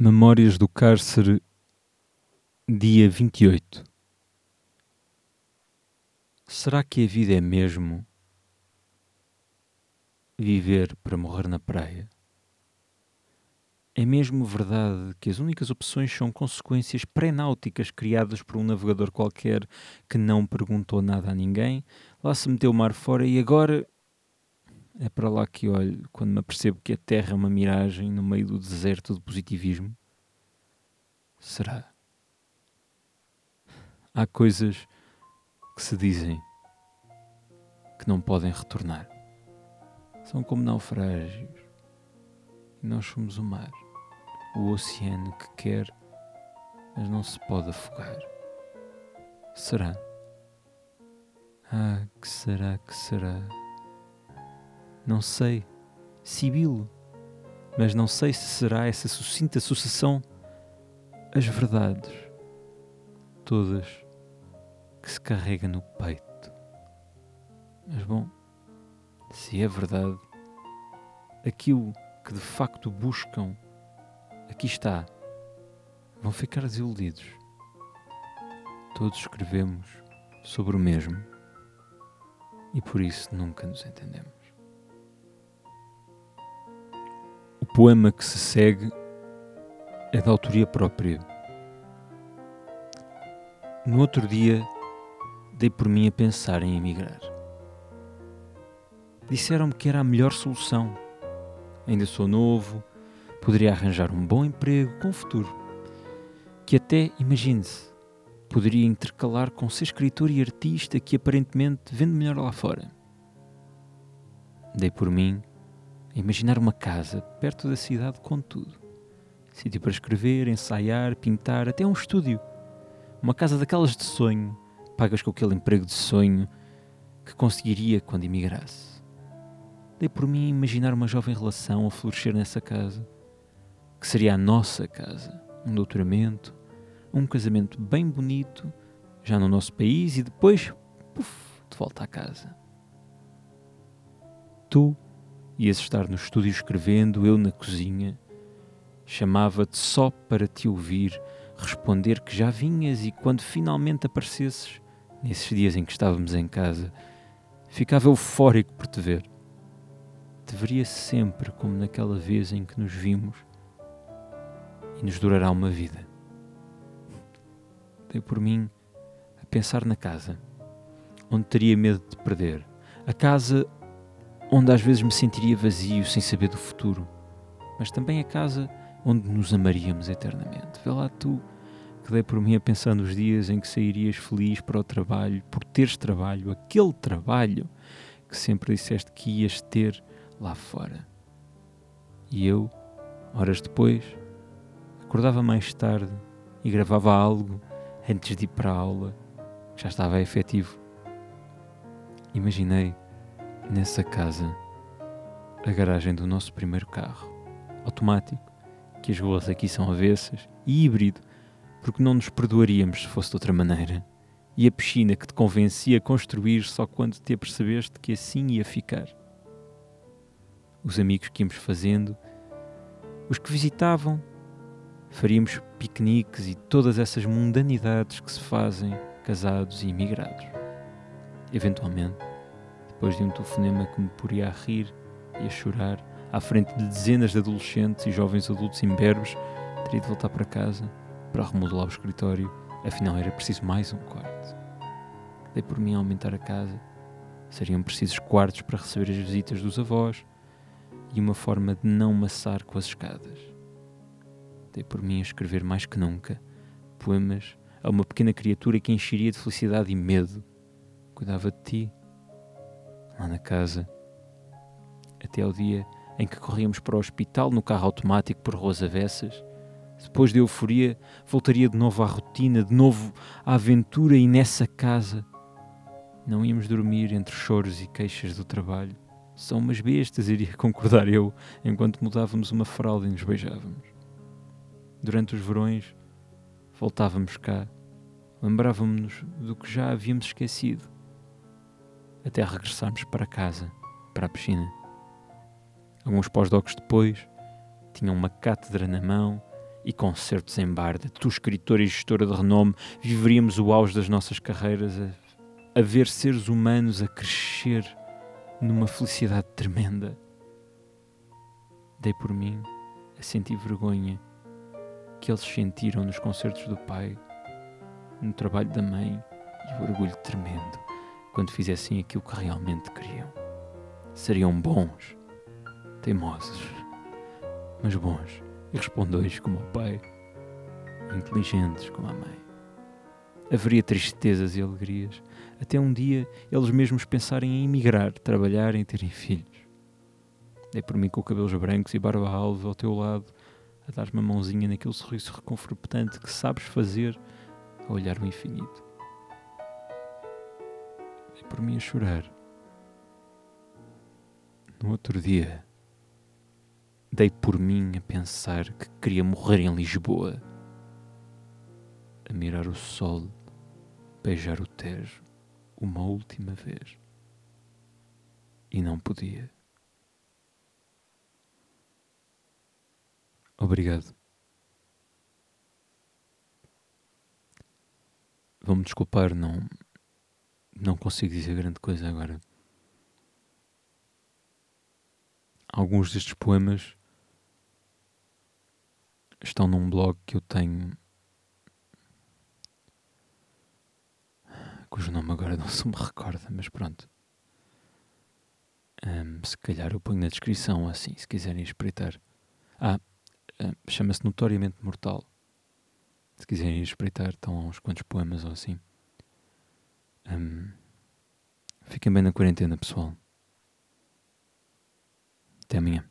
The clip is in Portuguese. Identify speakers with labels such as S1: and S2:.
S1: Memórias do Cárcere, dia 28. Será que a vida é mesmo viver para morrer na praia? É mesmo verdade que as únicas opções são consequências pré-náuticas criadas por um navegador qualquer que não perguntou nada a ninguém, lá se meteu o mar fora e agora é para lá que olho quando me apercebo que a Terra é uma miragem no meio do deserto do positivismo? Será? Há coisas que se dizem que não podem retornar. São como naufrágios. E nós somos o mar, o oceano que quer, mas não se pode afogar. Será? Ah, que será, que será? Não sei, Sibilo, mas não sei se será essa sucinta sucessão as verdades, todas que se carrega no peito. Mas bom, se é verdade, aquilo que de facto buscam, aqui está, vão ficar desiludidos. Todos escrevemos sobre o mesmo e por isso nunca nos entendemos. Poema que se segue é da autoria própria. No outro dia, dei por mim a pensar em emigrar. Disseram-me que era a melhor solução. Ainda sou novo, poderia arranjar um bom emprego com futuro. Que até, imagine-se, poderia intercalar com ser escritor e artista que aparentemente vende melhor lá fora. Dei por mim imaginar uma casa perto da cidade com tudo. Sítio para escrever, ensaiar, pintar, até um estúdio. Uma casa daquelas de sonho, pagas com aquele emprego de sonho que conseguiria quando emigrasse. Dei por mim imaginar uma jovem relação a florescer nessa casa, que seria a nossa casa, um doutoramento, um casamento bem bonito, já no nosso país e depois, puf, de volta à casa. Tu Ias estar no estúdio escrevendo, eu na cozinha. Chamava-te só para te ouvir, responder que já vinhas e quando finalmente aparecesses, nesses dias em que estávamos em casa, ficava eufórico por te ver. Te veria sempre como naquela vez em que nos vimos e nos durará uma vida. Dei por mim a pensar na casa, onde teria medo de perder. A casa onde às vezes me sentiria vazio sem saber do futuro, mas também a casa onde nos amaríamos eternamente. Vê lá tu que dei por mim a pensar nos dias em que sairias feliz para o trabalho, por teres trabalho, aquele trabalho que sempre disseste que ias ter lá fora. E eu, horas depois, acordava mais tarde e gravava algo antes de ir para a aula, que já estava efetivo. Imaginei nessa casa a garagem do nosso primeiro carro, automático, que as ruas aqui são avessas, e híbrido, porque não nos perdoaríamos se fosse de outra maneira, e a piscina que te convencia a construir só quando te apercebeste que assim ia ficar. Os amigos que íamos fazendo, os que visitavam, faríamos piqueniques e todas essas mundanidades que se fazem casados e imigrados. Eventualmente, depois de um telefonema que me poria a rir e a chorar, à frente de dezenas de adolescentes e jovens adultos imberbes, teria de voltar para casa para remodelar o escritório, afinal era preciso mais um quarto. Dei por mim a aumentar a casa, seriam precisos quartos para receber as visitas dos avós e uma forma de não maçar com as escadas. Dei por mim a escrever mais que nunca poemas a uma pequena criatura que encheria de felicidade e medo. Cuidava de ti, lá na casa, até ao dia em que corríamos para o hospital no carro automático por ruas avessas. Depois de euforia, voltaria de novo à rotina, de novo à aventura e nessa casa. Não íamos dormir entre choros e queixas do trabalho. São umas bestas, iria concordar eu, enquanto mudávamos uma fralda e nos beijávamos. Durante os verões, voltávamos cá, lembrávamos-nos do que já havíamos esquecido até regressarmos para casa, para a piscina. Alguns pós-docs depois tinham uma cátedra na mão e concertos em barda. Tu, escritora e gestora de renome, viveríamos o auge das nossas carreiras a, a ver seres humanos a crescer numa felicidade tremenda. Dei por mim a sentir vergonha que eles sentiram nos concertos do pai, no trabalho da mãe e o orgulho tremendo quando fizessem aquilo que realmente queriam. Seriam bons, teimosos, mas bons e respondões como o pai, inteligentes como a mãe. Haveria tristezas e alegrias, até um dia eles mesmos pensarem em emigrar, trabalhar e terem filhos. Dei por mim com cabelos brancos e barba alva ao teu lado, a dar-me a mãozinha naquele sorriso reconfortante que sabes fazer a olhar o infinito. Por mim a chorar. No outro dia, dei por mim a pensar que queria morrer em Lisboa, a mirar o sol, beijar o Tejo uma última vez. E não podia. Obrigado. Vão-me desculpar, não, não consigo dizer grande coisa agora. Alguns destes poemas estão num blog que eu tenho. cujo nome agora não se me recorda, mas pronto. Um, se calhar eu ponho na descrição assim, se quiserem espreitar. Ah, um, chama-se Notoriamente Mortal. Se quiserem espreitar, estão uns quantos poemas ou assim. Um, fiquem bem na quarentena, pessoal. Até amanhã.